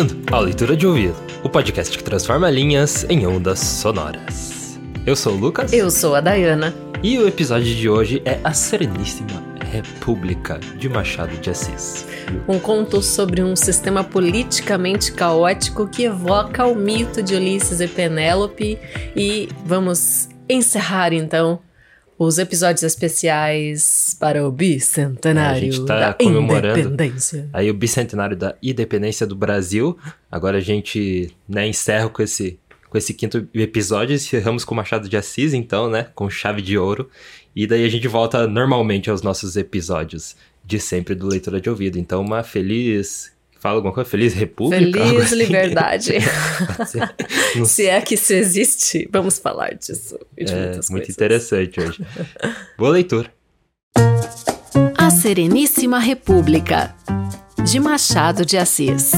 Bem-vindo ao Leitura de Ouvido, o podcast que transforma linhas em ondas sonoras. Eu sou o Lucas. Eu sou a Dayana. E o episódio de hoje é A Sereníssima República de Machado de Assis. Um conto sobre um sistema politicamente caótico que evoca o mito de Ulisses e Penélope. E vamos encerrar então os episódios especiais para o bicentenário a gente tá da comemorando independência. Aí o bicentenário da independência do Brasil. Agora a gente né, encerra com esse, com esse quinto episódio. Encerramos com Machado de Assis, então, né? Com chave de ouro. E daí a gente volta normalmente aos nossos episódios de sempre do Leitura de Ouvido. Então, uma feliz. Fala alguma coisa? Feliz República? Feliz assim. liberdade. Se é que isso existe, vamos falar disso e de É muitas muito coisas. interessante hoje. Boa leitura. A Sereníssima República, de Machado de Assis.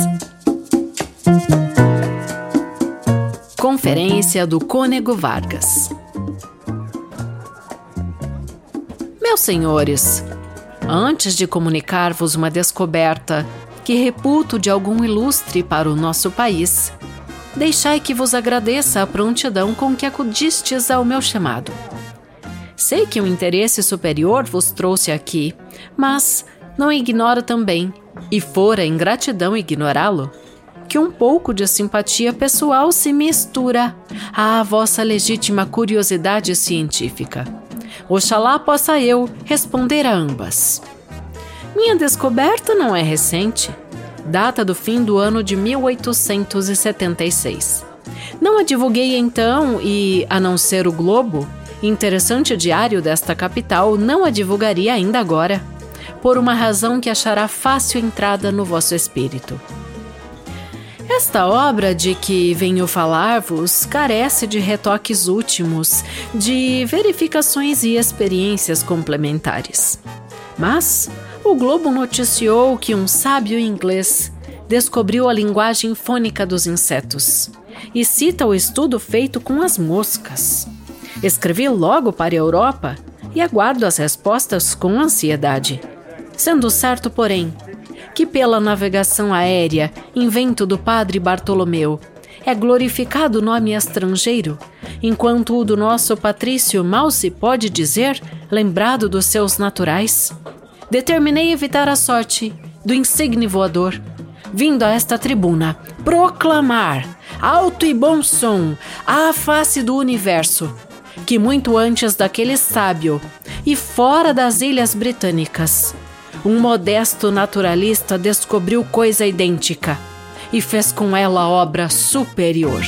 Conferência do Cônego Vargas. Meus senhores, antes de comunicar-vos uma descoberta que reputo de algum ilustre para o nosso país, deixai que vos agradeça a prontidão com que acudistes ao meu chamado. Sei que um interesse superior vos trouxe aqui, mas não ignoro também, e fora ingratidão ignorá-lo, que um pouco de simpatia pessoal se mistura à vossa legítima curiosidade científica. Oxalá possa eu responder a ambas. Minha descoberta não é recente. Data do fim do ano de 1876. Não a divulguei então e, a não ser o Globo, interessante diário desta capital, não a divulgaria ainda agora, por uma razão que achará fácil entrada no vosso espírito. Esta obra de que venho falar-vos carece de retoques últimos, de verificações e experiências complementares. Mas o Globo noticiou que um sábio inglês descobriu a linguagem fônica dos insetos e cita o estudo feito com as moscas. Escrevi logo para a Europa e aguardo as respostas com ansiedade. Sendo certo, porém, que pela navegação aérea, invento do padre Bartolomeu, é glorificado o nome estrangeiro, enquanto o do nosso patrício mal se pode dizer lembrado dos seus naturais. Determinei evitar a sorte do insigne voador, vindo a esta tribuna proclamar, alto e bom som, à face do universo, que muito antes daquele sábio e fora das ilhas britânicas, um modesto naturalista descobriu coisa idêntica e fez com ela obra superior.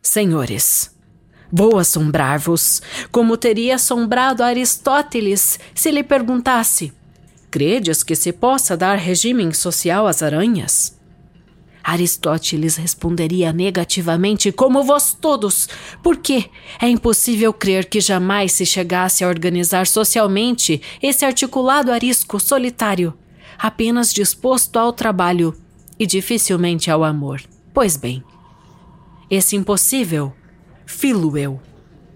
Senhores, vou assombrar-vos, como teria assombrado Aristóteles se lhe perguntasse: Credes que se possa dar regime social às aranhas? Aristóteles responderia negativamente, como vós todos, porque é impossível crer que jamais se chegasse a organizar socialmente esse articulado arisco solitário, apenas disposto ao trabalho e dificilmente ao amor. Pois bem, esse impossível, filo eu.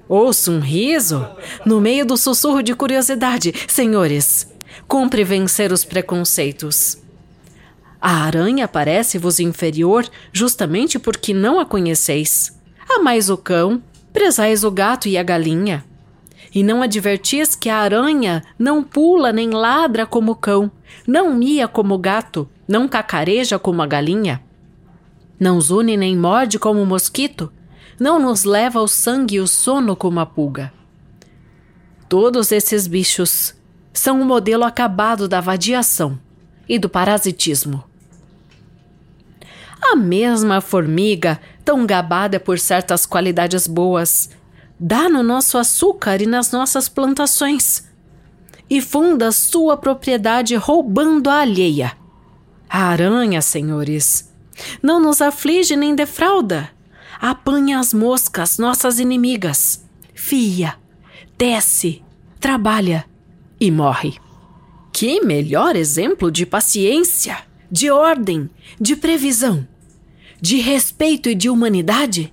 Ouço um riso no meio do sussurro de curiosidade. Senhores, cumpre vencer os preconceitos. A aranha parece-vos inferior justamente porque não a conheceis. Amais o cão, prezais o gato e a galinha. E não advertis que a aranha não pula nem ladra como o cão, não mia como o gato, não cacareja como a galinha? Não zune nem morde como o mosquito, não nos leva o sangue e o sono como a pulga. Todos esses bichos são o modelo acabado da vadiação e do parasitismo. A mesma formiga, tão gabada por certas qualidades boas, dá no nosso açúcar e nas nossas plantações, e funda sua propriedade roubando a alheia. A aranha, senhores, não nos aflige nem defrauda. Apanha as moscas, nossas inimigas. Fia, desce, trabalha e morre. Que melhor exemplo de paciência, de ordem, de previsão, de respeito e de humanidade?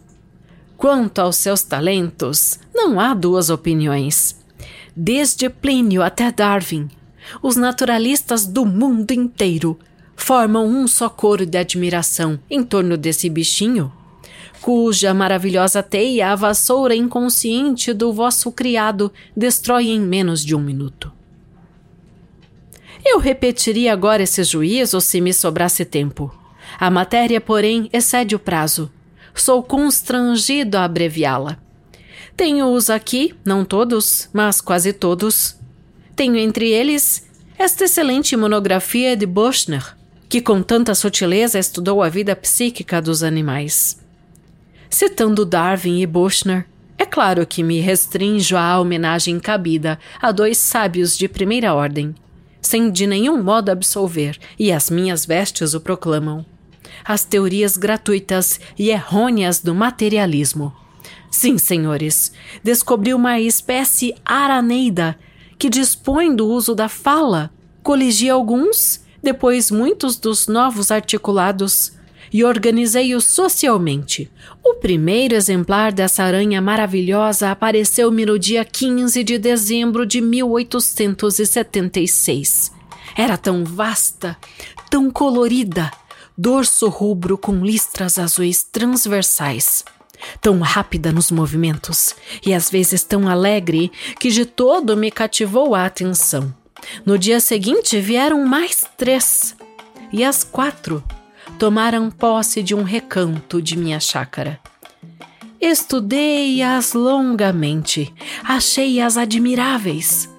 Quanto aos seus talentos, não há duas opiniões. Desde Plínio até Darwin, os naturalistas do mundo inteiro formam um só coro de admiração em torno desse bichinho, cuja maravilhosa teia a vassoura inconsciente do vosso criado destrói em menos de um minuto. Eu repetiria agora esse juízo se me sobrasse tempo. A matéria, porém, excede o prazo. Sou constrangido a abreviá-la. Tenho-os aqui, não todos, mas quase todos. Tenho entre eles esta excelente monografia de Bochner, que com tanta sutileza estudou a vida psíquica dos animais. Citando Darwin e Bochner, é claro que me restrinjo à homenagem cabida a dois sábios de primeira ordem, sem de nenhum modo absolver, e as minhas vestes o proclamam. As teorias gratuitas e errôneas do materialismo. Sim, senhores, descobri uma espécie araneida que dispõe do uso da fala, coligi alguns, depois muitos dos novos articulados, e organizei-os socialmente. O primeiro exemplar dessa aranha maravilhosa apareceu-me no dia 15 de dezembro de 1876. Era tão vasta, tão colorida, dorso rubro com listras azuis transversais tão rápida nos movimentos e às vezes tão alegre que de todo me cativou a atenção. No dia seguinte vieram mais três, e as quatro tomaram posse de um recanto de minha chácara. Estudei-as longamente, achei-as admiráveis.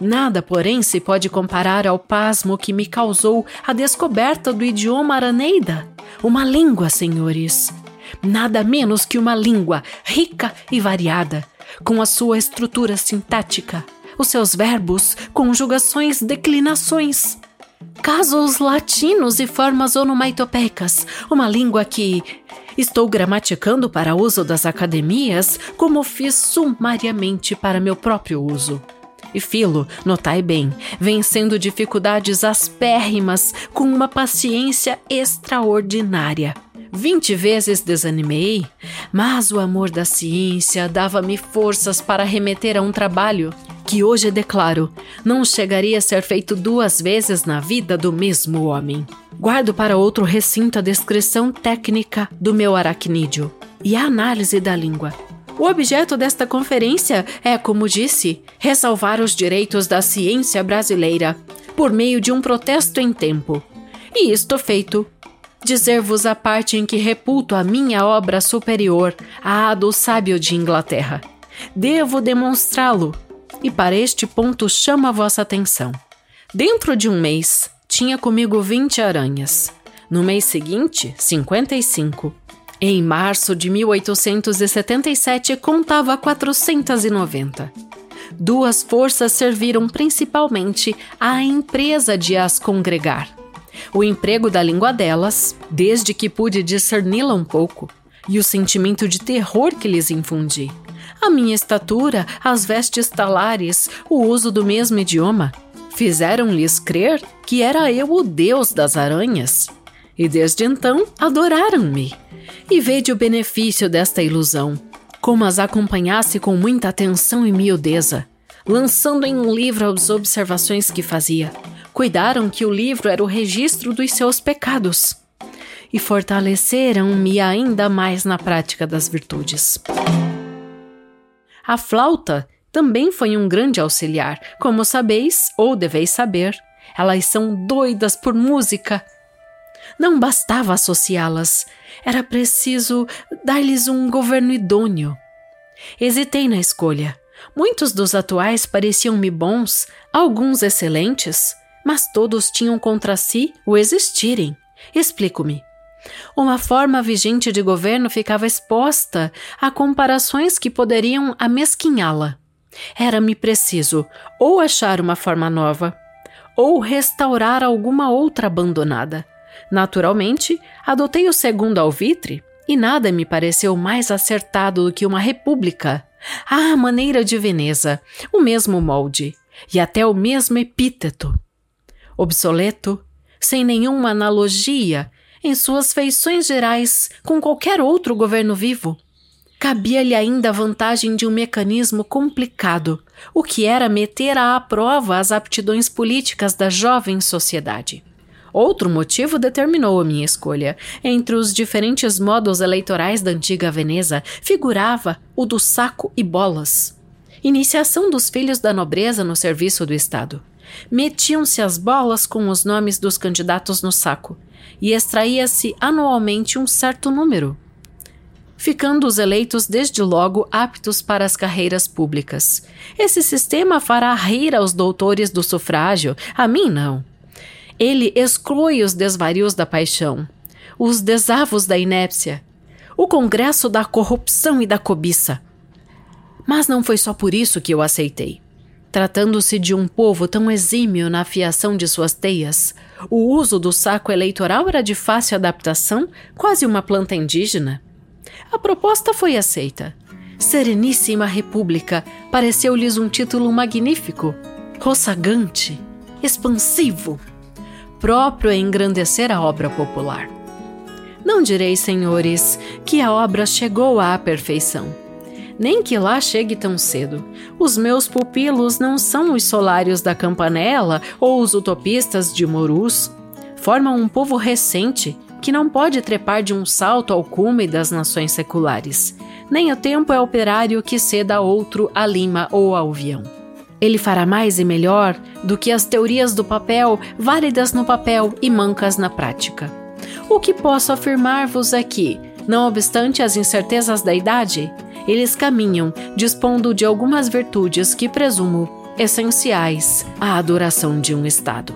Nada, porém, se pode comparar ao pasmo que me causou a descoberta do idioma araneida. Uma língua, senhores. Nada menos que uma língua rica e variada, com a sua estrutura sintática, os seus verbos, conjugações, declinações casos latinos e formas onomatopeicas, uma língua que estou gramaticando para uso das academias, como fiz sumariamente para meu próprio uso. E Filo, notai bem, vencendo dificuldades aspérrimas com uma paciência extraordinária. Vinte vezes desanimei, mas o amor da ciência dava-me forças para remeter a um trabalho que hoje declaro não chegaria a ser feito duas vezes na vida do mesmo homem. Guardo para outro recinto a descrição técnica do meu aracnídeo e a análise da língua. O objeto desta conferência é, como disse, ressalvar os direitos da ciência brasileira por meio de um protesto em tempo. E isto feito, dizer-vos a parte em que reputo a minha obra superior à do sábio de Inglaterra. Devo demonstrá-lo e para este ponto chamo a vossa atenção. Dentro de um mês, tinha comigo 20 aranhas. No mês seguinte, 55. Em março de 1877, contava 490. Duas forças serviram principalmente à empresa de as congregar. O emprego da língua delas, desde que pude discerni-la um pouco, e o sentimento de terror que lhes infundi. A minha estatura, as vestes talares, o uso do mesmo idioma, fizeram-lhes crer que era eu o deus das aranhas. E desde então adoraram-me. E vede o benefício desta ilusão, como as acompanhasse com muita atenção e miudeza, lançando em um livro as observações que fazia. Cuidaram que o livro era o registro dos seus pecados e fortaleceram-me ainda mais na prática das virtudes. A flauta também foi um grande auxiliar, como sabeis ou deveis saber. Elas são doidas por música. Não bastava associá-las, era preciso dar-lhes um governo idôneo. Hesitei na escolha. Muitos dos atuais pareciam-me bons, alguns excelentes, mas todos tinham contra si o existirem. Explico-me. Uma forma vigente de governo ficava exposta a comparações que poderiam amesquinhá-la. Era-me preciso ou achar uma forma nova, ou restaurar alguma outra abandonada. Naturalmente, adotei o segundo alvitre e nada me pareceu mais acertado do que uma república. À maneira de Veneza, o mesmo molde e até o mesmo epíteto. Obsoleto, sem nenhuma analogia em suas feições gerais com qualquer outro governo vivo. Cabia-lhe ainda a vantagem de um mecanismo complicado, o que era meter à prova as aptidões políticas da jovem sociedade. Outro motivo determinou a minha escolha. Entre os diferentes modos eleitorais da antiga Veneza, figurava o do saco e bolas. Iniciação dos filhos da nobreza no serviço do Estado. Metiam-se as bolas com os nomes dos candidatos no saco e extraía-se anualmente um certo número, ficando os eleitos desde logo aptos para as carreiras públicas. Esse sistema fará rir aos doutores do sufrágio, a mim não. Ele exclui os desvarios da paixão, os desavos da inépcia, o congresso da corrupção e da cobiça. Mas não foi só por isso que eu aceitei. Tratando-se de um povo tão exímio na afiação de suas teias, o uso do saco eleitoral era de fácil adaptação, quase uma planta indígena. A proposta foi aceita. Sereníssima República pareceu-lhes um título magnífico, roçagante, expansivo próprio a engrandecer a obra popular. Não direi, senhores, que a obra chegou à perfeição. Nem que lá chegue tão cedo. Os meus pupilos não são os solários da Campanella ou os utopistas de Morus. Formam um povo recente que não pode trepar de um salto ao cume das nações seculares. Nem o tempo é operário que ceda a outro a lima ou ao avião. Ele fará mais e melhor do que as teorias do papel, válidas no papel e mancas na prática. O que posso afirmar-vos é que, não obstante as incertezas da idade, eles caminham dispondo de algumas virtudes que presumo essenciais à adoração de um Estado.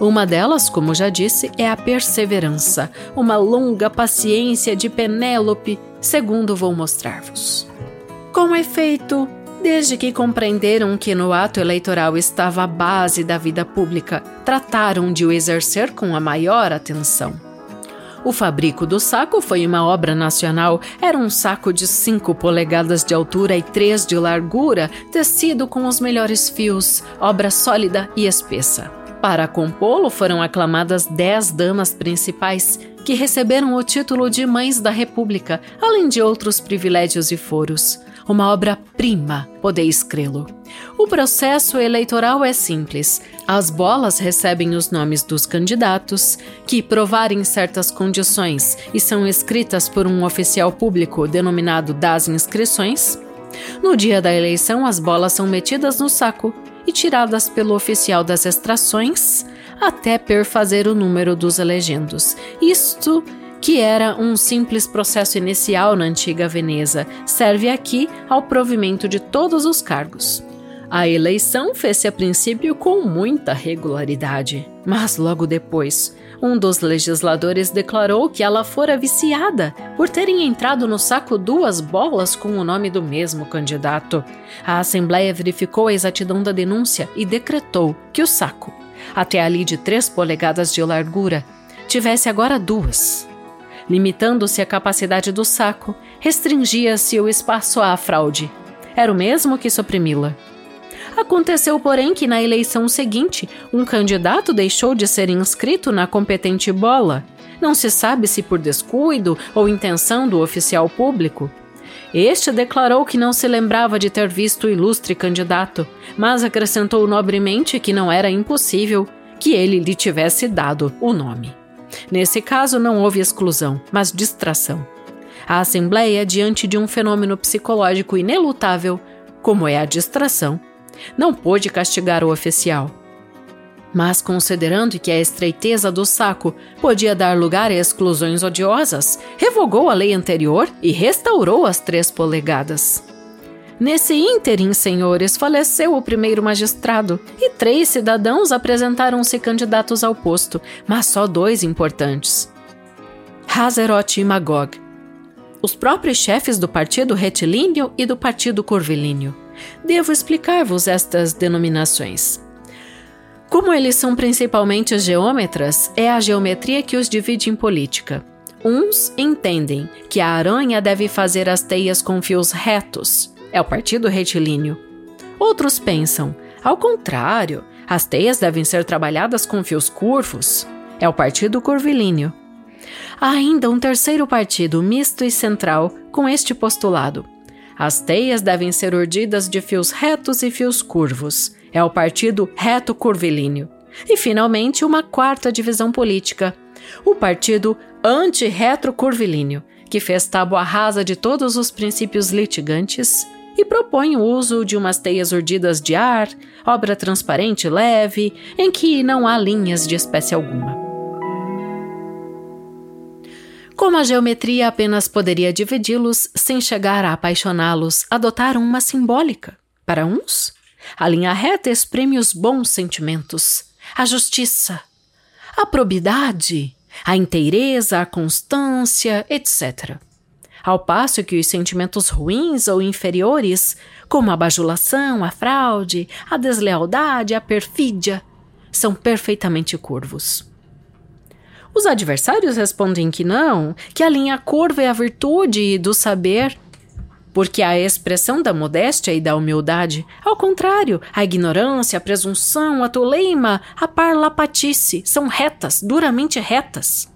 Uma delas, como já disse, é a perseverança, uma longa paciência de Penélope, segundo vou mostrar-vos. Com efeito, Desde que compreenderam que no ato eleitoral estava a base da vida pública, trataram de o exercer com a maior atenção. O fabrico do saco foi uma obra nacional. Era um saco de 5 polegadas de altura e 3 de largura, tecido com os melhores fios, obra sólida e espessa. Para compô-lo foram aclamadas dez damas principais, que receberam o título de Mães da República, além de outros privilégios e foros uma obra-prima, podeis crê-lo. O processo eleitoral é simples. As bolas recebem os nomes dos candidatos, que provarem certas condições e são escritas por um oficial público denominado das inscrições. No dia da eleição, as bolas são metidas no saco e tiradas pelo oficial das extrações até perfazer o número dos elegendos. Isto que era um simples processo inicial na antiga Veneza, serve aqui ao provimento de todos os cargos. A eleição fez-se a princípio com muita regularidade, mas logo depois, um dos legisladores declarou que ela fora viciada por terem entrado no saco duas bolas com o nome do mesmo candidato. A Assembleia verificou a exatidão da denúncia e decretou que o saco, até ali de três polegadas de largura, tivesse agora duas. Limitando-se a capacidade do saco, restringia-se o espaço à fraude. Era o mesmo que suprimi-la. Aconteceu, porém, que na eleição seguinte, um candidato deixou de ser inscrito na competente bola. Não se sabe se por descuido ou intenção do oficial público. Este declarou que não se lembrava de ter visto o ilustre candidato, mas acrescentou nobremente que não era impossível que ele lhe tivesse dado o nome. Nesse caso, não houve exclusão, mas distração. A Assembleia, diante de um fenômeno psicológico inelutável, como é a distração, não pôde castigar o oficial. Mas, considerando que a estreiteza do saco podia dar lugar a exclusões odiosas, revogou a lei anterior e restaurou as três polegadas. Nesse ínterim, senhores, faleceu o primeiro magistrado e três cidadãos apresentaram-se candidatos ao posto, mas só dois importantes: Hazeroth e Magog, os próprios chefes do Partido Retilíneo e do Partido Curvilíneo. Devo explicar-vos estas denominações. Como eles são principalmente geômetras, é a geometria que os divide em política. Uns entendem que a aranha deve fazer as teias com fios retos, é o partido retilíneo. Outros pensam, ao contrário, as teias devem ser trabalhadas com fios curvos. É o partido curvilíneo. Há ainda um terceiro partido, misto e central, com este postulado. As teias devem ser urdidas de fios retos e fios curvos. É o partido reto-curvilíneo. E, finalmente, uma quarta divisão política, o Partido Anti-Retrocurvilíneo, que fez tábua rasa de todos os princípios litigantes e propõe o uso de umas teias urdidas de ar, obra transparente leve, em que não há linhas de espécie alguma. Como a geometria apenas poderia dividi-los sem chegar a apaixoná-los, adotaram uma simbólica. Para uns, a linha reta exprime os bons sentimentos, a justiça, a probidade, a inteireza, a constância, etc. Ao passo que os sentimentos ruins ou inferiores, como a bajulação, a fraude, a deslealdade, a perfídia, são perfeitamente curvos. Os adversários respondem que não, que a linha curva é a virtude do saber porque a expressão da modéstia e da humildade, ao contrário, a ignorância, a presunção, a toleima, a parlapatice são retas, duramente retas.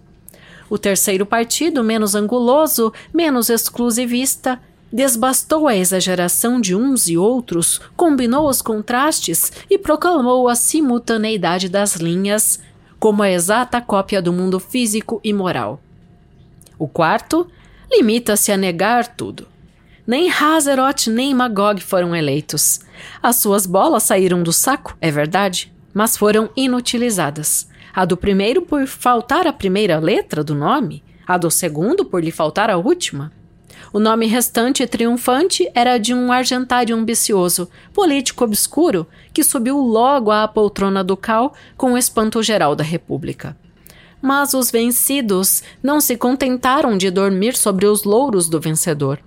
O terceiro partido, menos anguloso, menos exclusivista, desbastou a exageração de uns e outros, combinou os contrastes e proclamou a simultaneidade das linhas como a exata cópia do mundo físico e moral. O quarto limita-se a negar tudo nem Hazeroth nem Magog foram eleitos. As suas bolas saíram do saco, é verdade, mas foram inutilizadas. A do primeiro por faltar a primeira letra do nome, a do segundo por lhe faltar a última. O nome restante e triunfante era de um argentário ambicioso, político obscuro, que subiu logo à poltrona ducal com o espanto geral da República. Mas os vencidos não se contentaram de dormir sobre os louros do vencedor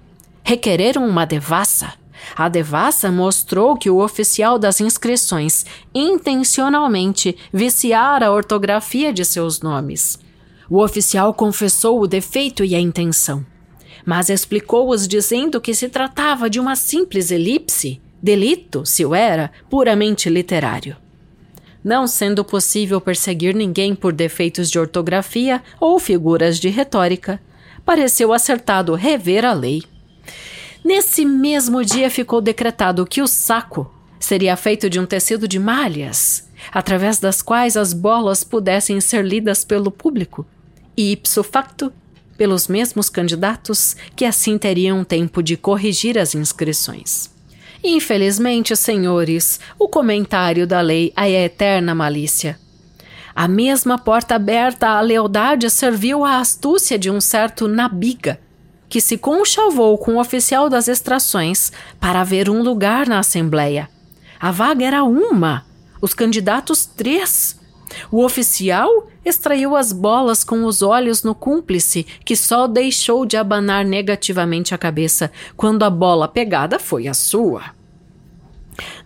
requereram uma devassa. A devassa mostrou que o oficial das inscrições intencionalmente viciara a ortografia de seus nomes. O oficial confessou o defeito e a intenção, mas explicou-os dizendo que se tratava de uma simples elipse, delito, se o era, puramente literário. Não sendo possível perseguir ninguém por defeitos de ortografia ou figuras de retórica, pareceu acertado rever a lei. Nesse mesmo dia ficou decretado que o saco seria feito de um tecido de malhas, através das quais as bolas pudessem ser lidas pelo público, e ipso facto pelos mesmos candidatos que assim teriam tempo de corrigir as inscrições. Infelizmente, senhores, o comentário da lei é a eterna malícia. A mesma porta aberta à lealdade serviu à astúcia de um certo Nabiga, que se conchavou com o oficial das extrações para haver um lugar na Assembleia. A vaga era uma, os candidatos três. O oficial extraiu as bolas com os olhos no cúmplice, que só deixou de abanar negativamente a cabeça quando a bola pegada foi a sua.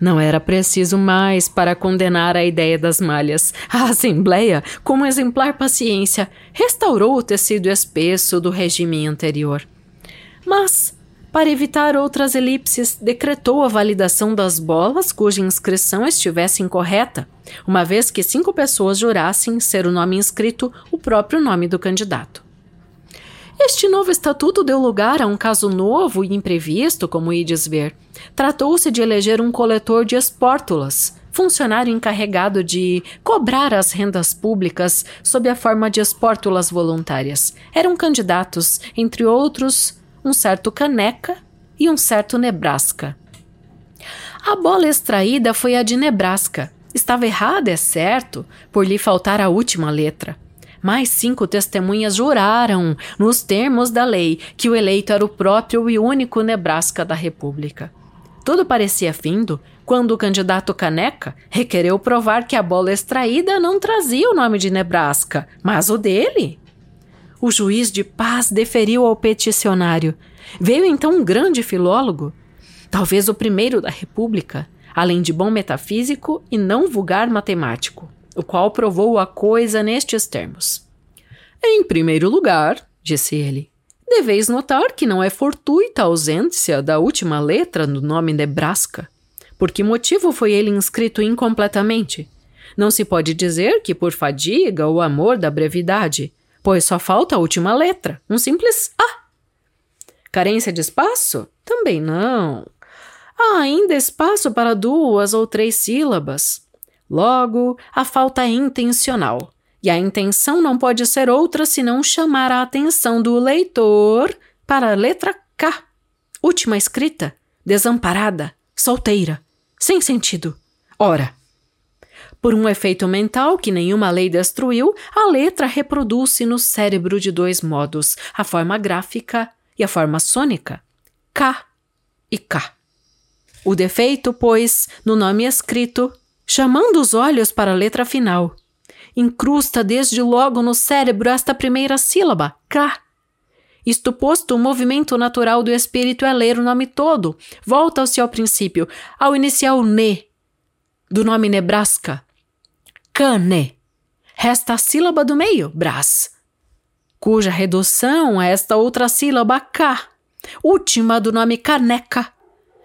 Não era preciso mais para condenar a ideia das malhas. A Assembleia, com exemplar paciência, restaurou o tecido espesso do regime anterior. Mas, para evitar outras elipses, decretou a validação das bolas cuja inscrição estivesse incorreta, uma vez que cinco pessoas jurassem ser o nome inscrito o próprio nome do candidato. Este novo estatuto deu lugar a um caso novo e imprevisto, como ides ver. Tratou-se de eleger um coletor de espórtulas, funcionário encarregado de cobrar as rendas públicas sob a forma de espórtulas voluntárias. Eram candidatos, entre outros, um certo Caneca e um certo Nebraska. A bola extraída foi a de Nebraska. Estava errada, é certo, por lhe faltar a última letra. Mais cinco testemunhas juraram, nos termos da lei, que o eleito era o próprio e único Nebraska da República. Tudo parecia findo quando o candidato Caneca requereu provar que a bola extraída não trazia o nome de Nebraska, mas o dele. O juiz de paz deferiu ao peticionário. Veio então um grande filólogo, talvez o primeiro da República, além de bom metafísico e não vulgar matemático, o qual provou a coisa nestes termos. Em primeiro lugar, disse ele, deveis notar que não é fortuita a ausência da última letra do nome Nebraska. Por que motivo foi ele inscrito incompletamente? Não se pode dizer que por fadiga ou amor da brevidade, pois só falta a última letra, um simples A. Carência de espaço? Também não. Há ainda espaço para duas ou três sílabas. Logo, a falta é intencional. E a intenção não pode ser outra senão chamar a atenção do leitor para a letra K. Última escrita, desamparada, solteira, sem sentido. Ora, por um efeito mental que nenhuma lei destruiu, a letra reproduz-se no cérebro de dois modos: a forma gráfica e a forma sônica. K e K. O defeito, pois, no nome escrito, chamando os olhos para a letra final, incrusta desde logo no cérebro esta primeira sílaba, K. Isto posto, o movimento natural do espírito é ler o nome todo. Volta-se ao princípio, ao inicial ne, do nome Nebraska, cane. Resta a sílaba do meio, bras, cuja redução a esta outra sílaba k, última do nome caneca,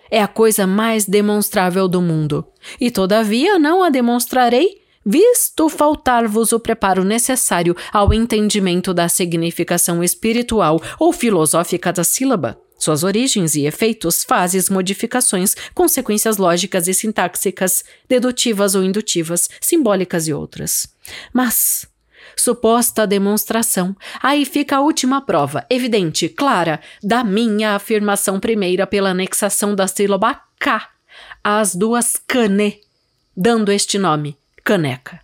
é a coisa mais demonstrável do mundo. E todavia não a demonstrarei, visto faltar-vos o preparo necessário ao entendimento da significação espiritual ou filosófica da sílaba suas origens e efeitos, fases, modificações, consequências lógicas e sintáxicas, dedutivas ou indutivas, simbólicas e outras. Mas, suposta demonstração, aí fica a última prova, evidente, clara, da minha afirmação primeira pela anexação da sílaba K às duas cane, dando este nome, caneca.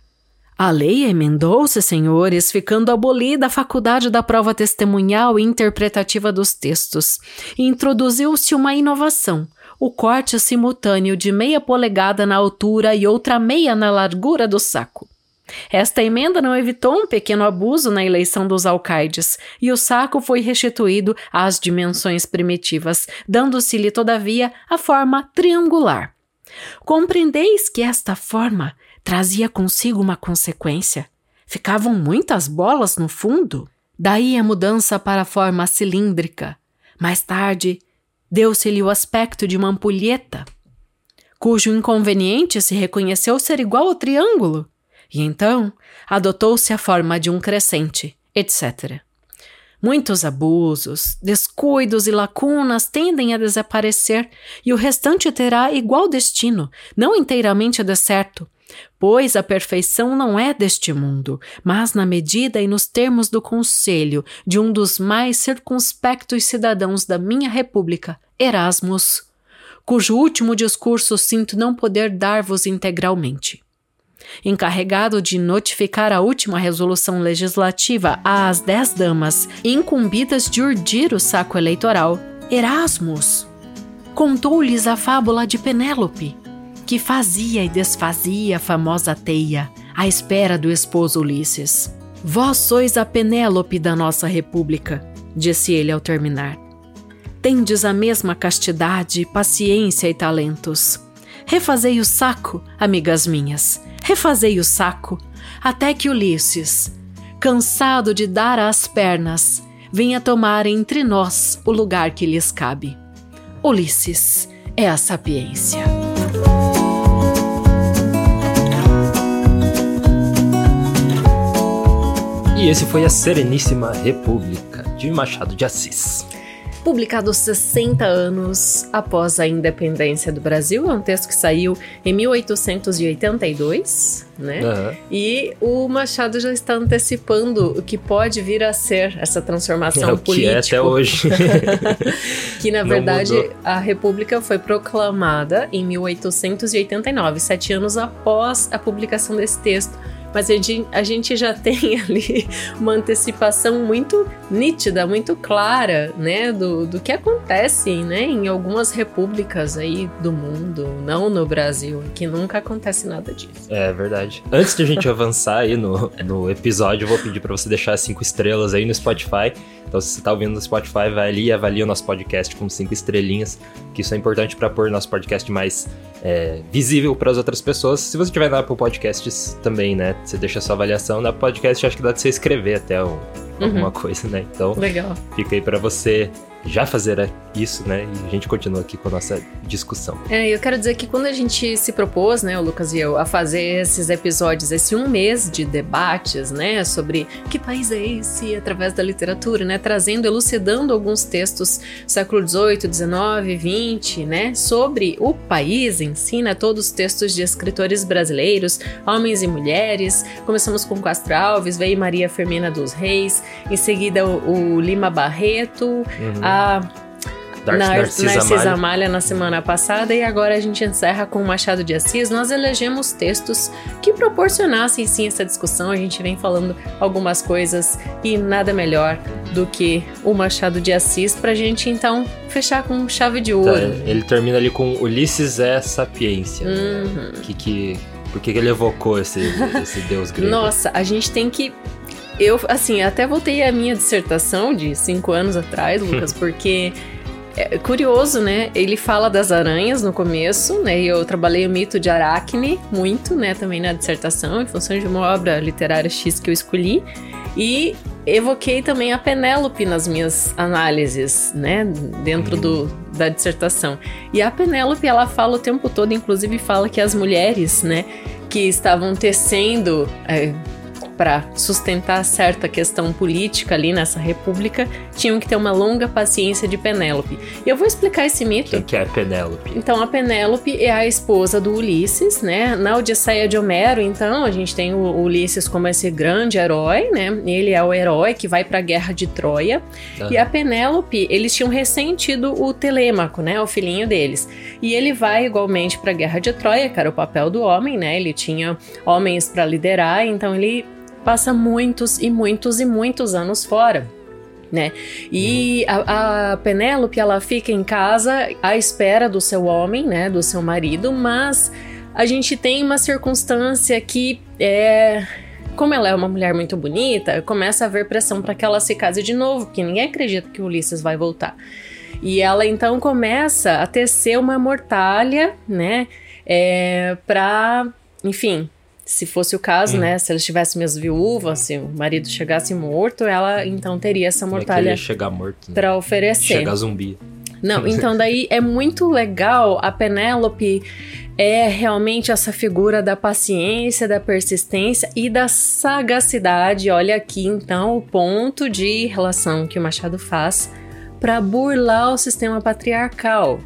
A lei emendou-se, senhores, ficando abolida a faculdade da prova testemunhal e interpretativa dos textos. Introduziu-se uma inovação, o corte simultâneo de meia polegada na altura e outra meia na largura do saco. Esta emenda não evitou um pequeno abuso na eleição dos alcaides, e o saco foi restituído às dimensões primitivas, dando-se-lhe, todavia, a forma triangular. Compreendeis que esta forma trazia consigo uma consequência. Ficavam muitas bolas no fundo. Daí a mudança para a forma cilíndrica. Mais tarde, deu-se-lhe o aspecto de uma ampulheta, cujo inconveniente se reconheceu ser igual ao triângulo, e então adotou-se a forma de um crescente, etc. Muitos abusos, descuidos e lacunas tendem a desaparecer e o restante terá igual destino, não inteiramente decerto, Pois a perfeição não é deste mundo, mas na medida e nos termos do conselho de um dos mais circunspectos cidadãos da minha república, Erasmus, cujo último discurso sinto não poder dar-vos integralmente. Encarregado de notificar a última resolução legislativa às dez damas incumbidas de urdir o saco eleitoral, Erasmus contou-lhes a fábula de Penélope, que fazia e desfazia a famosa teia à espera do esposo Ulisses. Vós sois a Penélope da nossa república, disse ele ao terminar. Tendes a mesma castidade, paciência e talentos. Refazei o saco, amigas minhas, refazei o saco, até que Ulisses, cansado de dar às pernas, venha tomar entre nós o lugar que lhes cabe. Ulisses é a sapiência. E esse foi a Sereníssima República, de Machado de Assis. Publicado 60 anos após a independência do Brasil, é um texto que saiu em 1882, né? Uhum. E o Machado já está antecipando o que pode vir a ser essa transformação é o política. Que é até hoje. que na verdade a República foi proclamada em 1889, sete anos após a publicação desse texto mas a gente já tem ali uma antecipação muito nítida, muito clara, né, do, do que acontece, né, em algumas repúblicas aí do mundo, não no Brasil, que nunca acontece nada disso. É verdade. Antes de a gente avançar aí no, no episódio, eu vou pedir para você deixar cinco estrelas aí no Spotify. Então, se você tá ouvindo no Spotify, vai ali e avalia o nosso podcast com cinco estrelinhas, que isso é importante para pôr nosso podcast mais é, visível para as outras pessoas. Se você tiver na Apple Podcasts também, né? Você deixa a sua avaliação. Na podcast acho que dá de você escrever até um, uhum. alguma coisa, né? Então, Legal. fica aí para você já fazer isso, né? E a gente continua aqui com a nossa discussão. É, eu quero dizer que quando a gente se propôs, né, o Lucas e eu, a fazer esses episódios, esse um mês de debates, né, sobre que país é esse através da literatura, né, trazendo, elucidando alguns textos do século XVIII, XIX, XX, né, sobre o país em si, né, todos os textos de escritores brasileiros, homens e mulheres. Começamos com Castro Alves, veio Maria Firmina dos Reis, em seguida o, o Lima Barreto, uhum. a Dar Nar Narcisa, Narcisa Amália na semana passada e agora a gente encerra com Machado de Assis. Nós elegemos textos que proporcionassem sim essa discussão. A gente vem falando algumas coisas e nada melhor do que o Machado de Assis pra gente então fechar com chave de ouro. Tá, ele termina ali com Ulisses é sapiência. Uhum. Que, que, por que, que ele evocou esse, esse deus grego? Nossa, a gente tem que eu, assim, até voltei a minha dissertação de cinco anos atrás, Lucas, porque é curioso, né? Ele fala das aranhas no começo, né? E eu trabalhei o mito de Aracne muito, né? Também na dissertação, em função de uma obra literária X que eu escolhi. E evoquei também a Penélope nas minhas análises, né? Dentro do, da dissertação. E a Penélope, ela fala o tempo todo, inclusive fala que as mulheres, né? Que estavam tecendo... É, para sustentar certa questão política ali nessa república, tinham que ter uma longa paciência de Penélope. E eu vou explicar esse mito. Quem que é Penélope? Então, a Penélope é a esposa do Ulisses, né? Na Odisseia de Homero, então, a gente tem o Ulisses como esse grande herói, né? Ele é o herói que vai para a guerra de Troia. E a Penélope, eles tinham ressentido o Telêmaco, né? O filhinho deles. E ele vai igualmente para a guerra de Troia, que era o papel do homem, né? Ele tinha homens para liderar, então ele passa muitos e muitos e muitos anos fora. Né? E a, a Penélope ela fica em casa à espera do seu homem, né, do seu marido, mas a gente tem uma circunstância que é como ela é uma mulher muito bonita, começa a haver pressão para que ela se case de novo, porque ninguém acredita que Ulisses vai voltar. E ela então começa a tecer uma mortalha, né, é, para, enfim, se fosse o caso, hum. né? Se ela estivesse mesmo viúva, se o marido chegasse morto, ela então teria essa mortalha é chegar morto, né? para oferecer. Chegar zumbi. Não, então daí é muito legal a Penélope é realmente essa figura da paciência, da persistência e da sagacidade. Olha aqui então o ponto de relação que o Machado faz para burlar o sistema patriarcal.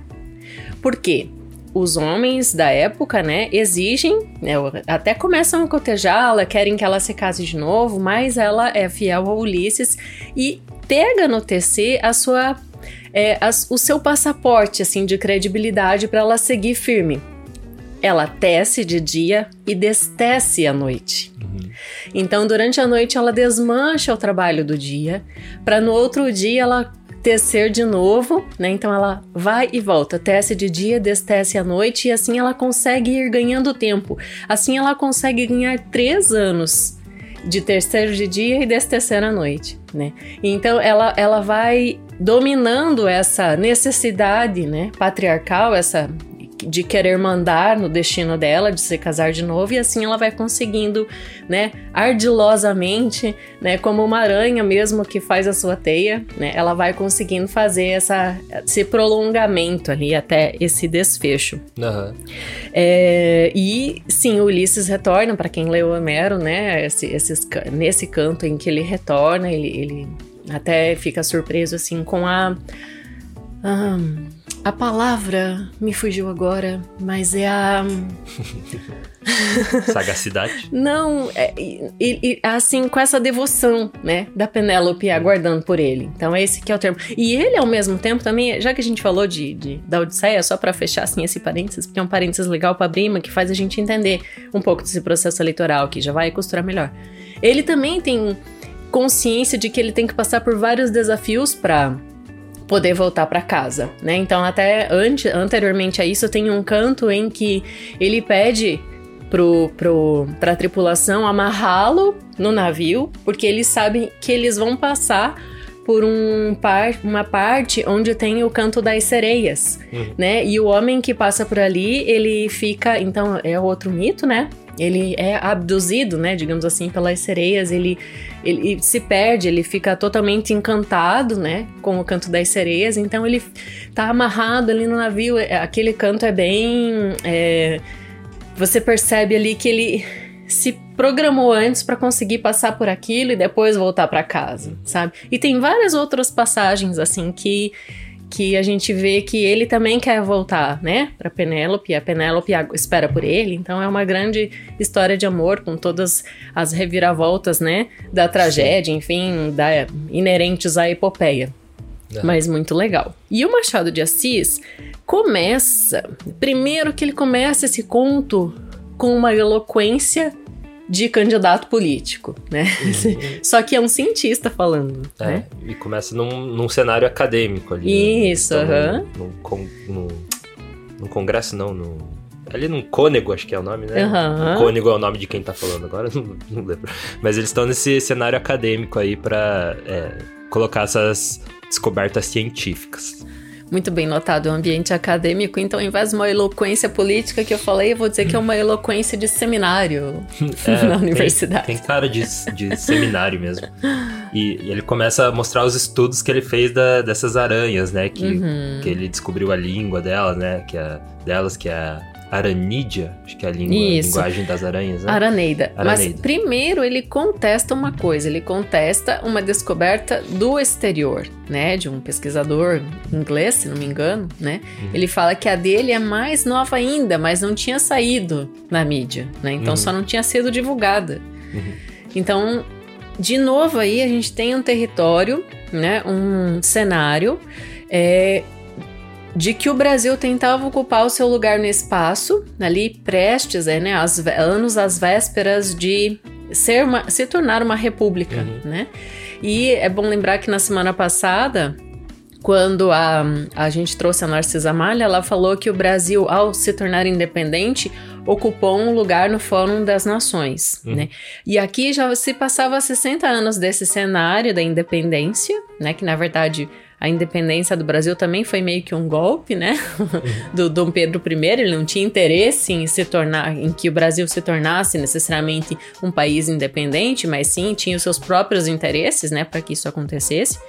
Por quê? Os homens da época, né, exigem, né, até começam a cotejá-la, querem que ela se case de novo, mas ela é fiel ao Ulisses e pega no TC a sua, é, a, o seu passaporte, assim, de credibilidade para ela seguir firme. Ela tece de dia e destece à noite. Uhum. Então, durante a noite, ela desmancha o trabalho do dia, para no outro dia ela tecer de novo, né? Então ela vai e volta, tece de dia, destece à noite e assim ela consegue ir ganhando tempo. Assim ela consegue ganhar três anos de terceiro de dia e destecer à noite, né? Então ela, ela vai dominando essa necessidade, né, patriarcal, essa de querer mandar no destino dela, de se casar de novo, e assim ela vai conseguindo, né, ardilosamente, né, como uma aranha mesmo que faz a sua teia, né, ela vai conseguindo fazer essa, esse prolongamento ali até esse desfecho. Uhum. É, e sim, Ulisses retorna, para quem leu Homero, né, esse, esses, nesse canto em que ele retorna, ele, ele até fica surpreso assim com a. Um, a palavra me fugiu agora, mas é a. Sagacidade? Não, é, assim, com essa devoção, né, da Penélope aguardando por ele. Então, esse que é o termo. E ele, ao mesmo tempo, também, já que a gente falou de, de da Odisseia, só para fechar assim esse parênteses, porque é um parênteses legal pra Brima, que faz a gente entender um pouco desse processo eleitoral, que já vai costurar melhor. Ele também tem consciência de que ele tem que passar por vários desafios para poder voltar para casa, né? Então, até ante, anteriormente a isso, tem um canto em que ele pede pro, pro, pra tripulação amarrá-lo no navio, porque eles sabem que eles vão passar por um par, uma parte onde tem o canto das sereias, uhum. né? E o homem que passa por ali, ele fica, então é outro mito, né? Ele é abduzido, né, digamos assim, pelas sereias, ele, ele se perde, ele fica totalmente encantado, né, com o canto das sereias, então ele tá amarrado ali no navio, é, aquele canto é bem... É, você percebe ali que ele se programou antes para conseguir passar por aquilo e depois voltar para casa, sabe? E tem várias outras passagens assim que que a gente vê que ele também quer voltar, né, para Penélope, a Penélope espera por ele, então é uma grande história de amor com todas as reviravoltas, né, da tragédia, enfim, da, inerentes à epopeia. É. Mas muito legal. E o Machado de Assis começa, primeiro que ele começa esse conto com uma eloquência de candidato político, né? Uhum. Só que é um cientista falando, é, né? E começa num, num cenário acadêmico ali. Né? Isso, né? aham. Então, num, num, num, congresso, não, num... Ali num cônego, acho que é o nome, né? Uhum. Cônego é o nome de quem tá falando agora, não, não lembro. Mas eles estão nesse cenário acadêmico aí para é, colocar essas descobertas científicas. Muito bem notado, o ambiente acadêmico. Então, ao invés de uma eloquência política que eu falei, eu vou dizer que é uma eloquência de seminário é, na universidade. Tem, tem cara de, de seminário mesmo. E, e, ele começa a mostrar os estudos que ele fez da, dessas aranhas, né? Que, uhum. que ele descobriu a língua delas, né? Que é, delas, que é Aranídea, acho que é a, língua, linguagem das aranhas, né? Araneida. Araneida. Mas primeiro ele contesta uma coisa, ele contesta uma descoberta do exterior, né? De um pesquisador inglês, se não me engano, né? Uhum. Ele fala que a dele é mais nova ainda, mas não tinha saído na mídia, né? Então uhum. só não tinha sido divulgada. Uhum. Então, de novo aí a gente tem um território, né? Um cenário é, de que o Brasil tentava ocupar o seu lugar no espaço, ali prestes, é, né, as, anos às vésperas de ser uma, se tornar uma república, uhum. né? E é bom lembrar que na semana passada, quando a, a gente trouxe a Narcisa Malha, ela falou que o Brasil, ao se tornar independente, ocupou um lugar no Fórum das Nações, uhum. né? E aqui já se passava 60 anos desse cenário da independência, né? Que na verdade a independência do Brasil também foi meio que um golpe, né? do Dom Pedro I, ele não tinha interesse em se tornar, em que o Brasil se tornasse necessariamente um país independente, mas sim tinha os seus próprios interesses, né, para que isso acontecesse.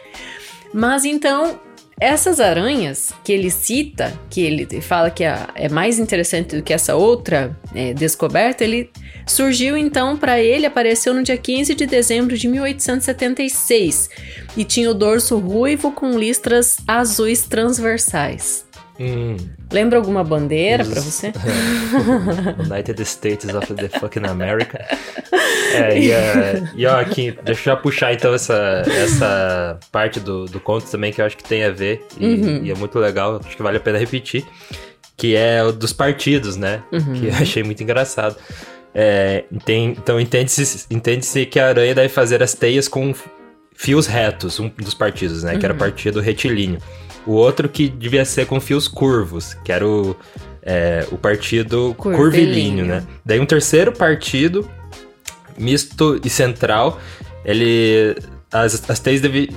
Mas então essas aranhas que ele cita, que ele fala que é, é mais interessante do que essa outra é, descoberta, ele surgiu então para ele, apareceu no dia 15 de dezembro de 1876 e tinha o dorso ruivo com listras azuis transversais. Hum. Lembra alguma bandeira para você? United States of the fucking America. É, e, uh, e ó, aqui, deixa eu já puxar então essa, essa parte do, do conto também que eu acho que tem a ver e, uhum. e é muito legal, acho que vale a pena repetir, que é o dos partidos, né? Uhum. Que eu achei muito engraçado. É, tem, então entende-se entende que a aranha deve fazer as teias com fios retos, um dos partidos, né? Uhum. Que era uhum. partido retilíneo. O outro que devia ser com fios curvos, que era o, é, o partido curvilíneo. né? Daí um terceiro partido, misto e central, ele... As, as teias deve,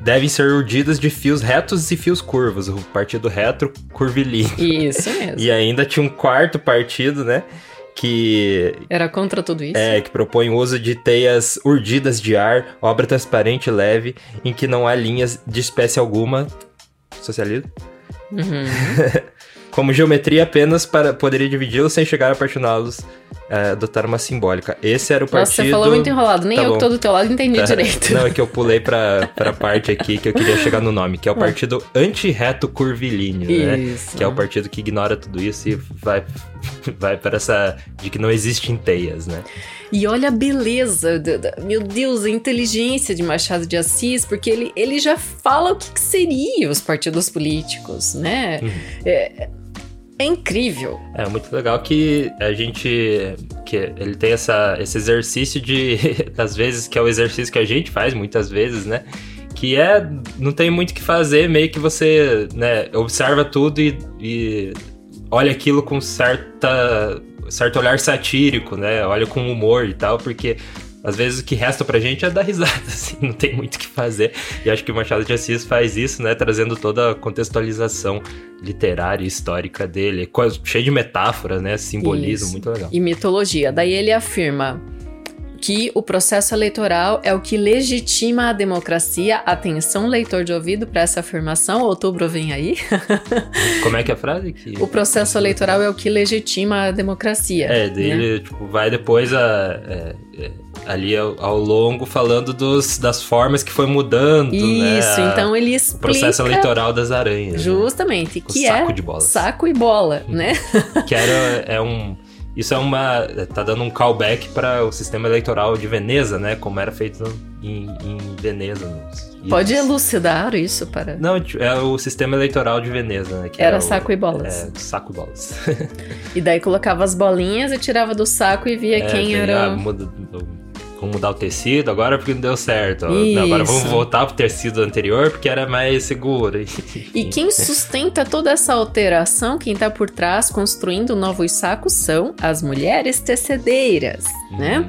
devem ser urdidas de fios retos e fios curvos, o partido retro curvilíneo. Isso mesmo. e ainda tinha um quarto partido, né? que. Era contra tudo isso? É, que propõe o uso de teias urdidas de ar, obra transparente e leve, em que não há linhas de espécie alguma, socialismo. Uhum. Como geometria apenas para poderia dividi-los sem chegar a particioná-los, é, adotar uma simbólica. Esse era o partido... Nossa, você falou muito enrolado, nem tá eu bom. que tô do teu lado entendi é, direito. Não, é que eu pulei pra, pra parte aqui que eu queria chegar no nome, que é o ah. partido anti-reto curvilíneo, né? Isso. Que é o partido que ignora tudo isso e vai, vai para essa... de que não existem teias, né? E olha a beleza, meu Deus, a inteligência de Machado de Assis, porque ele, ele já fala o que, que seriam os partidos políticos, né? Uhum. É, é incrível. É muito legal que a gente. que ele tem essa, esse exercício de. às vezes, que é o exercício que a gente faz muitas vezes, né? Que é. Não tem muito o que fazer, meio que você né, observa tudo e, e olha aquilo com certa certo olhar satírico, né? Olha com humor e tal, porque às vezes o que resta pra gente é dar risada, assim, não tem muito o que fazer. E acho que o Machado de Assis faz isso, né, trazendo toda a contextualização literária e histórica dele, cheio de metáforas, né, simbolismo, isso. muito legal. E mitologia. Daí ele afirma que o processo eleitoral é o que legitima a democracia. Atenção, leitor de ouvido, para essa afirmação. Outubro vem aí. Como é que é a frase? Que... O processo eleitoral é o que legitima a democracia. É, dele, né? tipo, vai depois a. É, é, ali ao, ao, longo falando dos, das formas que foi mudando. Isso, né, então ele explica. O processo eleitoral das aranhas. Né? Justamente, né? que saco é de bolas. saco e bola, né? que era, é um isso é uma. tá dando um callback para o sistema eleitoral de Veneza, né? Como era feito em, em Veneza. Pode elucidar isso para. Não, é o sistema eleitoral de Veneza, né? era, era saco o, e bolas. É, saco e bolas. e daí colocava as bolinhas e tirava do saco e via é, quem era. Ah, muda, vamos mudar o tecido agora porque não deu certo. Não, agora vamos voltar pro tecido anterior porque era mais seguro. e quem sustenta toda essa alteração, quem tá por trás construindo novos sacos são as mulheres tecedeiras, né? uhum. né?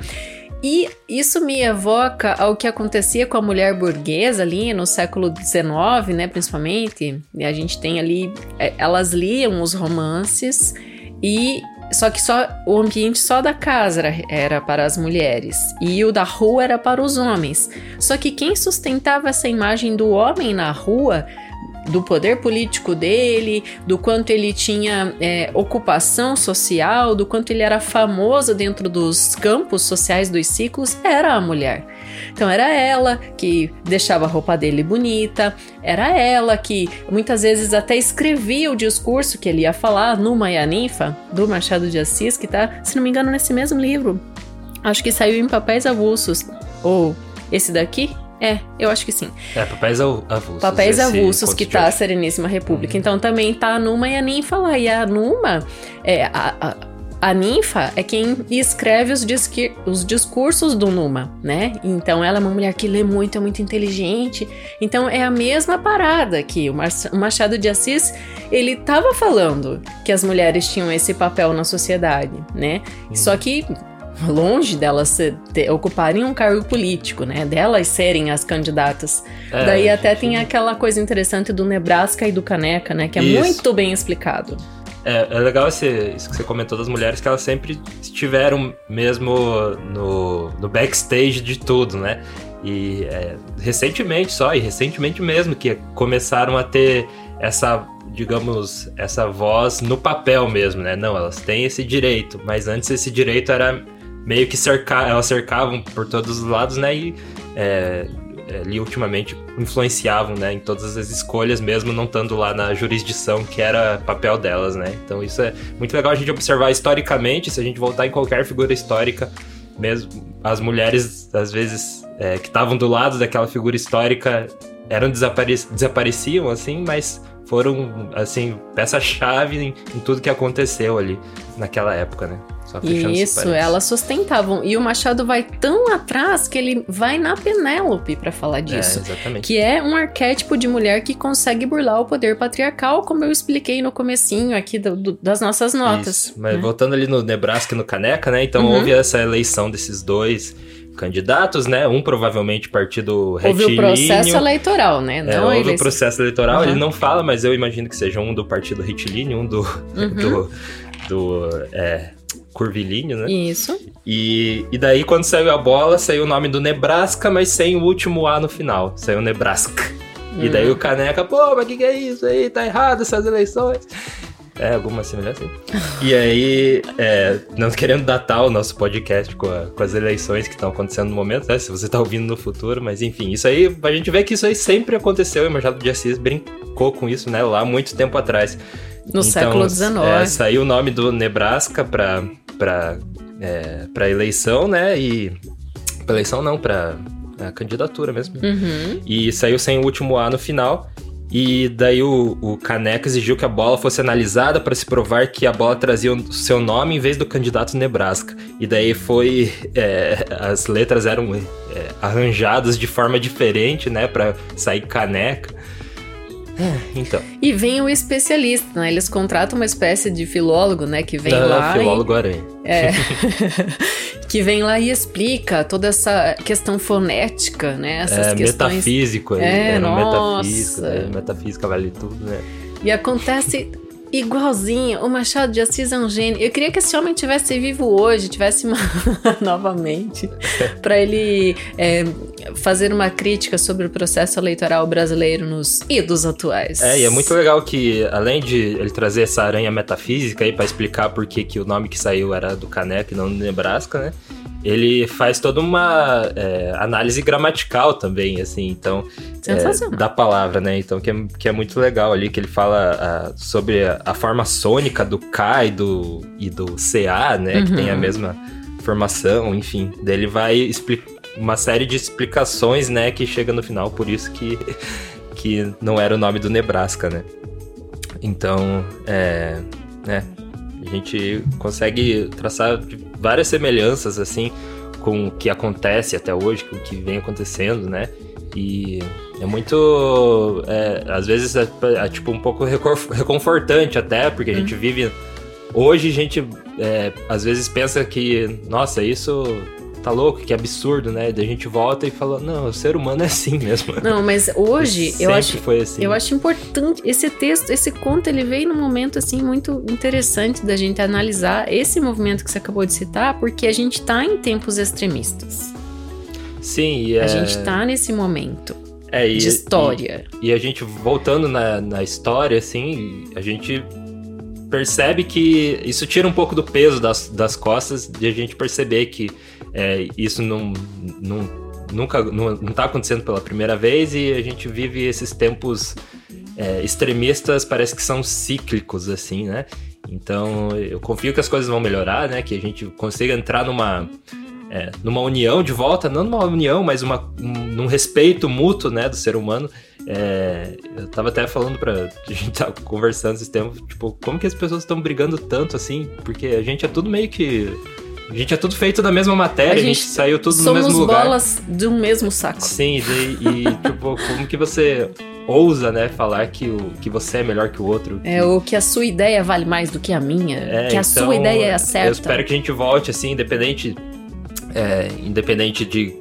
E isso me evoca ao que acontecia com a mulher burguesa ali no século XIX, né, principalmente. E a gente tem ali, é, elas liam os romances e só que só o ambiente só da casa era, para as mulheres e o da rua era para os homens. Só que quem sustentava essa imagem do homem na rua do poder político dele, do quanto ele tinha é, ocupação social, do quanto ele era famoso dentro dos campos sociais dos ciclos, era a mulher. Então era ela que deixava a roupa dele bonita, era ela que muitas vezes até escrevia o discurso que ele ia falar numa e a ninfa, do Machado de Assis, que tá, se não me engano, nesse mesmo livro. Acho que saiu em papéis avulsos. Ou esse daqui, é, eu acho que sim. É, papéis avulsos. Papéis avulsos que tá a Sereníssima República. Uhum. Então também tá a Numa e a Ninfa lá. E a Numa, é, a, a, a ninfa é quem escreve os, os, discursos do Numa, né? Então ela é uma mulher que lê muito, é muito inteligente. Então é a mesma parada que o Machado de Assis, ele tava falando que as mulheres tinham esse papel na sociedade, né? Uhum. Só que longe delas ter, ocuparem um cargo político, né? Delas serem as candidatas. É, Daí até gente... tem aquela coisa interessante do Nebraska e do Caneca, né? Que é Isso. muito bem explicado. É, é legal esse, isso que você comentou das mulheres, que elas sempre estiveram mesmo no, no backstage de tudo, né? E é, recentemente só, e recentemente mesmo, que começaram a ter essa, digamos, essa voz no papel mesmo, né? Não, elas têm esse direito, mas antes esse direito era meio que cercar, elas cercavam por todos os lados, né? E é, ali ultimamente influenciavam, né, em todas as escolhas, mesmo não estando lá na jurisdição que era papel delas, né? Então isso é muito legal a gente observar historicamente, se a gente voltar em qualquer figura histórica, mesmo as mulheres às vezes é, que estavam do lado daquela figura histórica eram desapare desapareciam assim, mas foram assim peça-chave em, em tudo que aconteceu ali naquela época, né? Isso, elas sustentavam. E o Machado vai tão atrás que ele vai na Penélope para falar é, disso. É, exatamente. Que é um arquétipo de mulher que consegue burlar o poder patriarcal, como eu expliquei no comecinho aqui do, do, das nossas notas. Isso. Mas né? voltando ali no Nebraska e no Caneca, né? Então uhum. houve essa eleição desses dois candidatos, né? Um provavelmente partido retilíneo. Houve o processo eleitoral, né? Não é, houve o processo eleitoral. Uhum. Ele não fala, mas eu imagino que seja um do partido retilíneo, um do... Uhum. do, do é, curvilíneo, né? Isso. E, e daí, quando saiu a bola, saiu o nome do Nebraska, mas sem o último A no final. Saiu Nebraska. Hum. E daí hum. o Caneca, pô, mas o que, que é isso aí? Tá errado essas eleições. É, alguma semelhança. e aí, é, não querendo datar o nosso podcast com, a, com as eleições que estão acontecendo no momento, né? Se você tá ouvindo no futuro, mas enfim, isso aí, a gente vê que isso aí sempre aconteceu e o Machado de Assis brincou com isso, né? Lá muito tempo atrás. No então, século XIX. É, saiu o nome do Nebraska pra, pra, é, pra eleição, né? E. Pra eleição não, pra a candidatura mesmo. Uhum. E saiu sem o último A no final. E daí o, o Caneca exigiu que a bola fosse analisada para se provar que a bola trazia o seu nome em vez do candidato Nebraska. E daí foi. É, as letras eram é, arranjadas de forma diferente, né? para sair caneca. É, então. E vem o especialista, né? Eles contratam uma espécie de filólogo, né? Que vem Não, lá. Filólogo e... aranha. É. que vem lá e explica toda essa questão fonética, né? Essas é, questões. metafísico aí. É, nossa. metafísico, né? Metafísica vale tudo, né? E acontece igualzinho. O Machado de Assis é um gênio. Eu queria que esse homem tivesse vivo hoje, tivesse uma... novamente, para ele é, fazer uma crítica sobre o processo eleitoral brasileiro nos idos atuais. É, e é muito legal que, além de ele trazer essa aranha metafísica aí para explicar por que, que o nome que saiu era do Caneca e não do Nebraska, né? Ele faz toda uma é, análise gramatical também, assim, então, é, da palavra, né? Então, que é, que é muito legal ali, que ele fala ah, sobre a, a forma sônica do K e do, e do CA, né? Que tem a Uhum. mesma formação, enfim. Daí ele vai explicar uma série de explicações, né? Que chega no final, por isso que, que não era o nome do Nebraska, né? Então, é, né, a gente consegue traçar várias semelhanças, assim, com o que acontece até hoje, com o que vem acontecendo, né? E é muito. é, às vezes é, é, tipo um pouco reconfortante até, porque a gente vive. Hoje a gente é, às vezes pensa que, nossa, isso tá louco, que absurdo, né? Daí a gente volta e fala, não, o ser humano é assim mesmo. Não, mas hoje eu acho foi assim. Eu acho importante esse texto, esse conto, ele veio num momento assim muito interessante da gente analisar esse movimento que você acabou de citar, porque a gente tá em tempos extremistas. Sim, e é, A gente tá nesse momento é, e, de história. E, e a gente, voltando na, na história, assim, a gente percebe que isso tira um pouco do peso das, das costas de a gente perceber que é, isso não, não, nunca não, não tá acontecendo pela primeira vez e a gente vive esses tempos é, extremistas, parece que são cíclicos, assim, né? Então eu confio que as coisas vão melhorar, né? Que a gente consiga entrar numa é, numa união de volta, não numa união, mas uma, um, num respeito mútuo, né, do ser humano. É, eu tava até falando pra. A gente tava conversando esse tempo, tipo, como que as pessoas estão brigando tanto assim? Porque a gente é tudo meio que. A gente é tudo feito da mesma matéria, a gente, gente saiu tudo no Somos mesmo lugar. bolas de um mesmo saco. Sim, e, e tipo, como que você ousa, né, falar que, o, que você é melhor que o outro? É, ou que a sua ideia vale mais do que a minha. É, que a então, sua ideia é a certa. Eu espero que a gente volte, assim, independente, é, independente de,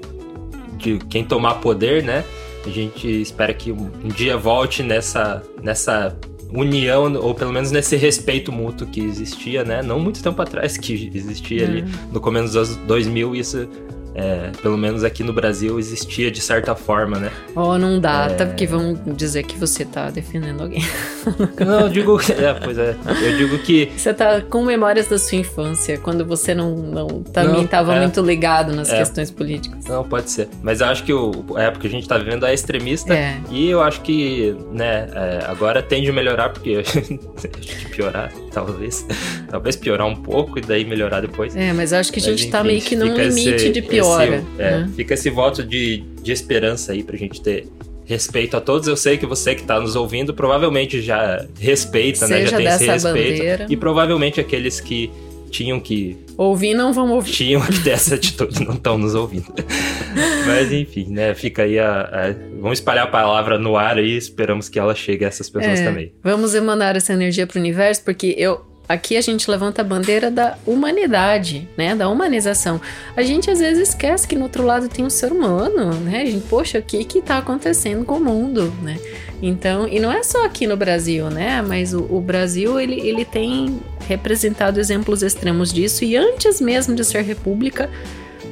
de quem tomar poder, né? A gente espera que um, um dia volte nessa, nessa união, ou pelo menos nesse respeito mútuo que existia, né? Não muito tempo atrás que existia ali, no começo dos anos 2000, isso... é, pelo menos aqui no Brasil existia de certa forma, né? Oh, não dá, É. tá? Porque vão dizer que você tá defendendo alguém. Não, eu digo. É, pois é. Eu digo que Você tá com memórias da sua infância, quando você não, não também Não, estava é. muito ligado nas É. questões políticas. Não, pode ser. Mas eu acho que o, a época que a gente tá vivendo é extremista. É. E eu acho que, né, é, agora tende a melhorar, porque acho que piorar, talvez. Talvez piorar um pouco e daí melhorar depois. É, mas eu acho que a Mas, gente tá enfim, meio que num limite esse- de piora. esse- é, né? Fica esse voto de, de esperança aí pra gente ter respeito a todos. Eu sei que você que tá nos ouvindo provavelmente já respeita, né? Já Seja tem esse respeito. bandeira. E provavelmente aqueles que tinham que Ouvir não vão ouvir. tinham que ter essa atitude, não estão nos ouvindo. Mas enfim, né? Fica aí a, a- Vamos espalhar a palavra no ar aí, esperamos que ela chegue a essas pessoas É, também. Vamos emanar essa energia pro universo, porque eu. Aqui a gente levanta a bandeira da humanidade, né? Da humanização. A gente às vezes esquece que no outro lado tem um ser humano, né? A gente, poxa, o que que tá acontecendo com o mundo, né? Então, e não é só aqui no Brasil, né? Mas o, o Brasil, ele, ele tem representado exemplos extremos disso. E antes mesmo de ser república,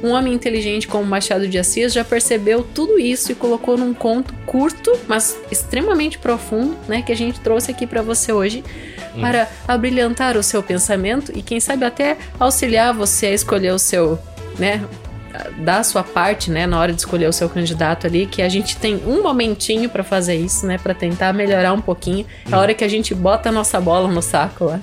um homem inteligente como Machado de Assis já percebeu tudo isso e colocou num conto curto, mas extremamente profundo, né, que a gente trouxe aqui para você hoje, para abrilhantar o seu pensamento e quem sabe até auxiliar você a escolher o seu, né, dar a sua parte, né, na hora de escolher o seu candidato ali, que a gente tem um momentinho para fazer isso, né, para tentar melhorar um pouquinho, a hora que a gente bota a nossa bola no saco lá,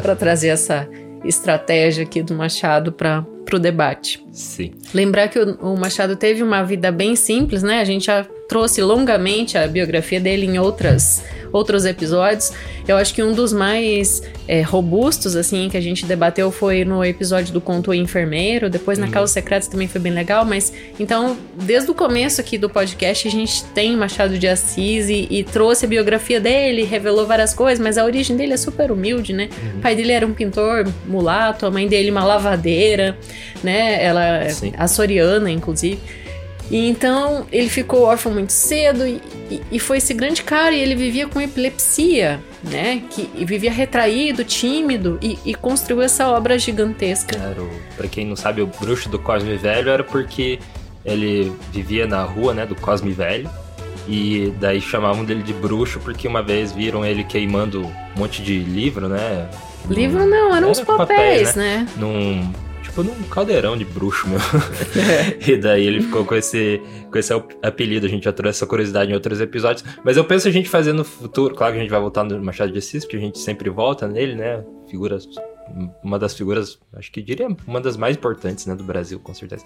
para trazer essa estratégia aqui do Machado para o debate. Sim. Lembrar que o, o Machado teve uma vida bem simples, né? A gente já trouxe longamente a biografia dele em outras outros episódios. Eu acho que um dos mais é, robustos, assim, que a gente debateu foi no episódio do Conto Enfermeiro, depois na uhum. Causa Secreta também foi bem legal, mas então, desde o começo aqui do podcast, a gente tem Machado de Assis e, e trouxe a biografia dele, revelou várias coisas, mas a origem dele é super humilde, né? Uhum. O pai dele era um pintor mulato, a mãe dele uma lavadeira, né? Ela, Sim. açoriana, inclusive. E então ele ficou órfão muito cedo e, e, foi esse grande cara e ele vivia com epilepsia, né? Que vivia retraído, tímido e, e, construiu essa obra gigantesca. Claro, para quem não sabe, o bruxo do Cosme Velho era porque ele vivia na rua, né, do Cosme Velho. E daí chamavam dele de bruxo porque uma vez viram ele queimando um monte de livro, né? Livro não, eram uns papéis, papéis né? né? Num tipo num caldeirão de bruxo meu. e daí ele ficou com esse, com esse apelido. A gente já trouxe essa curiosidade em outros episódios. Mas eu penso a gente fazer no futuro. Claro que a gente vai voltar no Machado de Assis, porque a gente sempre volta nele, né? Figuras. Uma das figuras, acho que diria uma das mais importantes né, do Brasil, com certeza.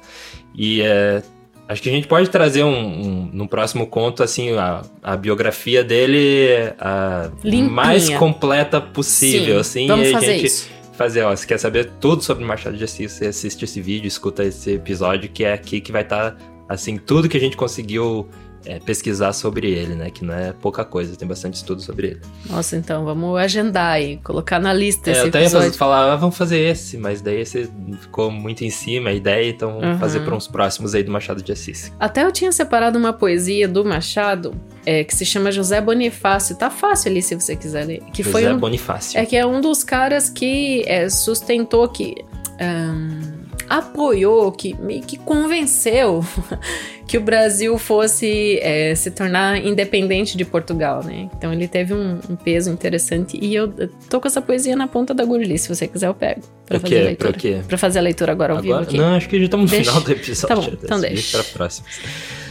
E é, Acho que a gente pode trazer um, um no próximo conto, assim, a, a biografia dele a mais completa possível, Sim, assim. Vamos e fazer a gente isso fazer, ó, se quer saber tudo sobre Machado de Assis, você assiste esse vídeo, escuta esse episódio, que é aqui que vai estar, tá, assim, tudo que a gente conseguiu é, pesquisar sobre ele, né? Que não é pouca coisa, tem bastante estudo sobre ele. Nossa, então vamos agendar e colocar na lista é, esse eu até ia falar, ah, vamos fazer esse, mas daí esse ficou muito em cima a ideia, então vamos uhum. fazer para uns próximos aí do Machado de Assis. Até eu tinha separado uma poesia do Machado é, que se chama José Bonifácio. Tá fácil ali se você quiser ler. Que José foi um, Bonifácio. É que é um dos caras que é, sustentou que. Um, apoiou, que meio que convenceu que o Brasil fosse é, se tornar independente de Portugal, né? Então ele teve um, um, peso interessante e eu tô com essa poesia na ponta da agulha. Se você quiser, eu pego pra fazer a leitura. Pra quê? Pra fazer a leitura agora ao agora? vivo aqui. Não, acho que já estamos no final do episódio. Tá bom, então deixa. Pra próxima.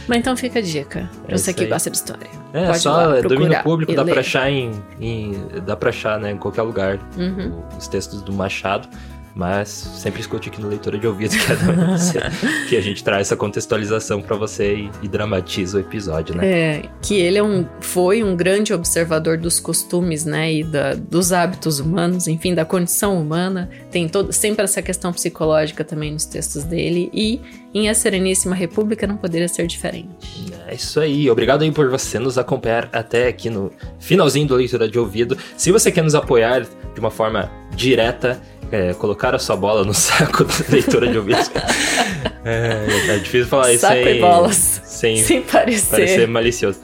Mas então fica a dica, pra é você que gosta de história. É, Pode só domínio público, dá ler. pra achar em, em, Dá pra achar, né, em qualquer lugar uhum. os textos do Machado. Mas sempre escute aqui no Leitura de Ouvido, que, é que a gente traz essa contextualização para você e, e, dramatiza o episódio, né? É, que ele é um, foi um grande observador dos costumes, né, e da, dos hábitos humanos, enfim, da condição humana. Tem todo, sempre essa questão psicológica também nos textos dele. E em A Sereníssima República não poderia ser diferente. É isso aí. Obrigado aí por você nos acompanhar até aqui no finalzinho do Leitura de Ouvido. Se você quer nos apoiar de uma forma direta, é, colocar a sua bola no saco da leitura de ouvidos. é, é, difícil falar isso saco sem, e bolas. Sem, sem parecer. parecer malicioso.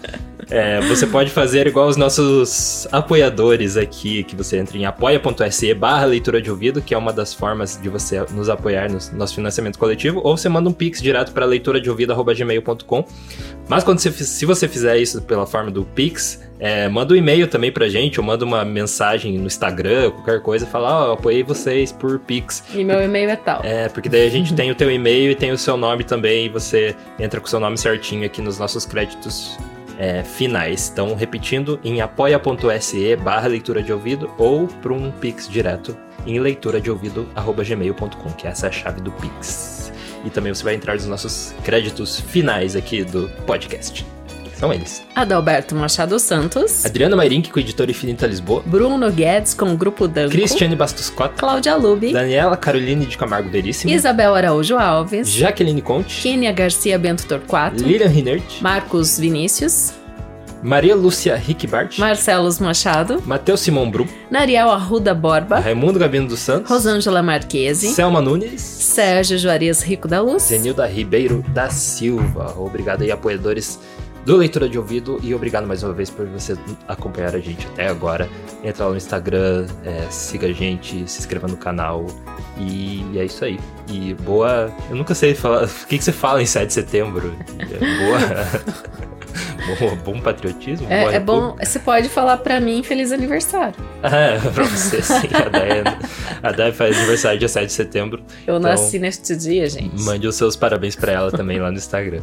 É, você pode fazer igual os nossos apoiadores aqui, que você entra em apoia.se barra leitura de ouvido, que é uma das formas de você nos apoiar no nosso financiamento coletivo, ou você manda um pix direto para leitura de ouvido.gmail.com. Mas quando você, se você fizer isso pela forma do pix, é, manda um e-mail também pra gente, ou manda uma mensagem no Instagram, qualquer coisa, fala, ó, oh, apoiei vocês por Pix. E meu e-mail é tal. É, porque daí a gente tem o teu e-mail e tem o seu nome também, e você entra com o seu nome certinho aqui nos nossos créditos é, finais. Então, repetindo, em apoia.se barra leitura de ouvido ou para um Pix direto em leitura de ouvido@gmail.com, que essa é a chave do Pix. E também você vai entrar nos nossos créditos finais aqui do podcast. São eles. Adalberto Machado Santos. Adriana Mairink, com Editora Infinita Lisboa. Bruno Guedes, com o Grupo Danco. Cristiane Bastos Cota. Cláudia Lubi. Daniela Caroline de Camargo Veríssimo. Isabel Araújo Alves. Jaqueline Conte. Kênia Garcia Bento Torquato. Lilian Rinert. Marcos Vinícius. Maria Lúcia Rickbart, Marcelos Machado, Matheus Simão Brum, Nariel Arruda Borba, Raimundo Gabino dos Santos, Rosângela Marquese, Selma Nunes, Sérgio Juarez Rico da Luz, Zenilda Ribeiro da Silva. Obrigado aí, apoiadores do Leitura de Ouvido e obrigado mais uma vez por você acompanhar a gente até agora. Entra lá no Instagram, é, siga a gente, se inscreva no canal e é isso aí. E boa. Eu nunca sei falar. O que, que você fala em 7 de setembro? É, boa. bom, bom patriotismo? É, é bom. Você pode falar pra mim feliz aniversário. É, pra você sim. A Day, a Day faz aniversário dia 7 de setembro. Eu então, nasci neste dia, gente. Mande os seus parabéns pra ela também lá no Instagram.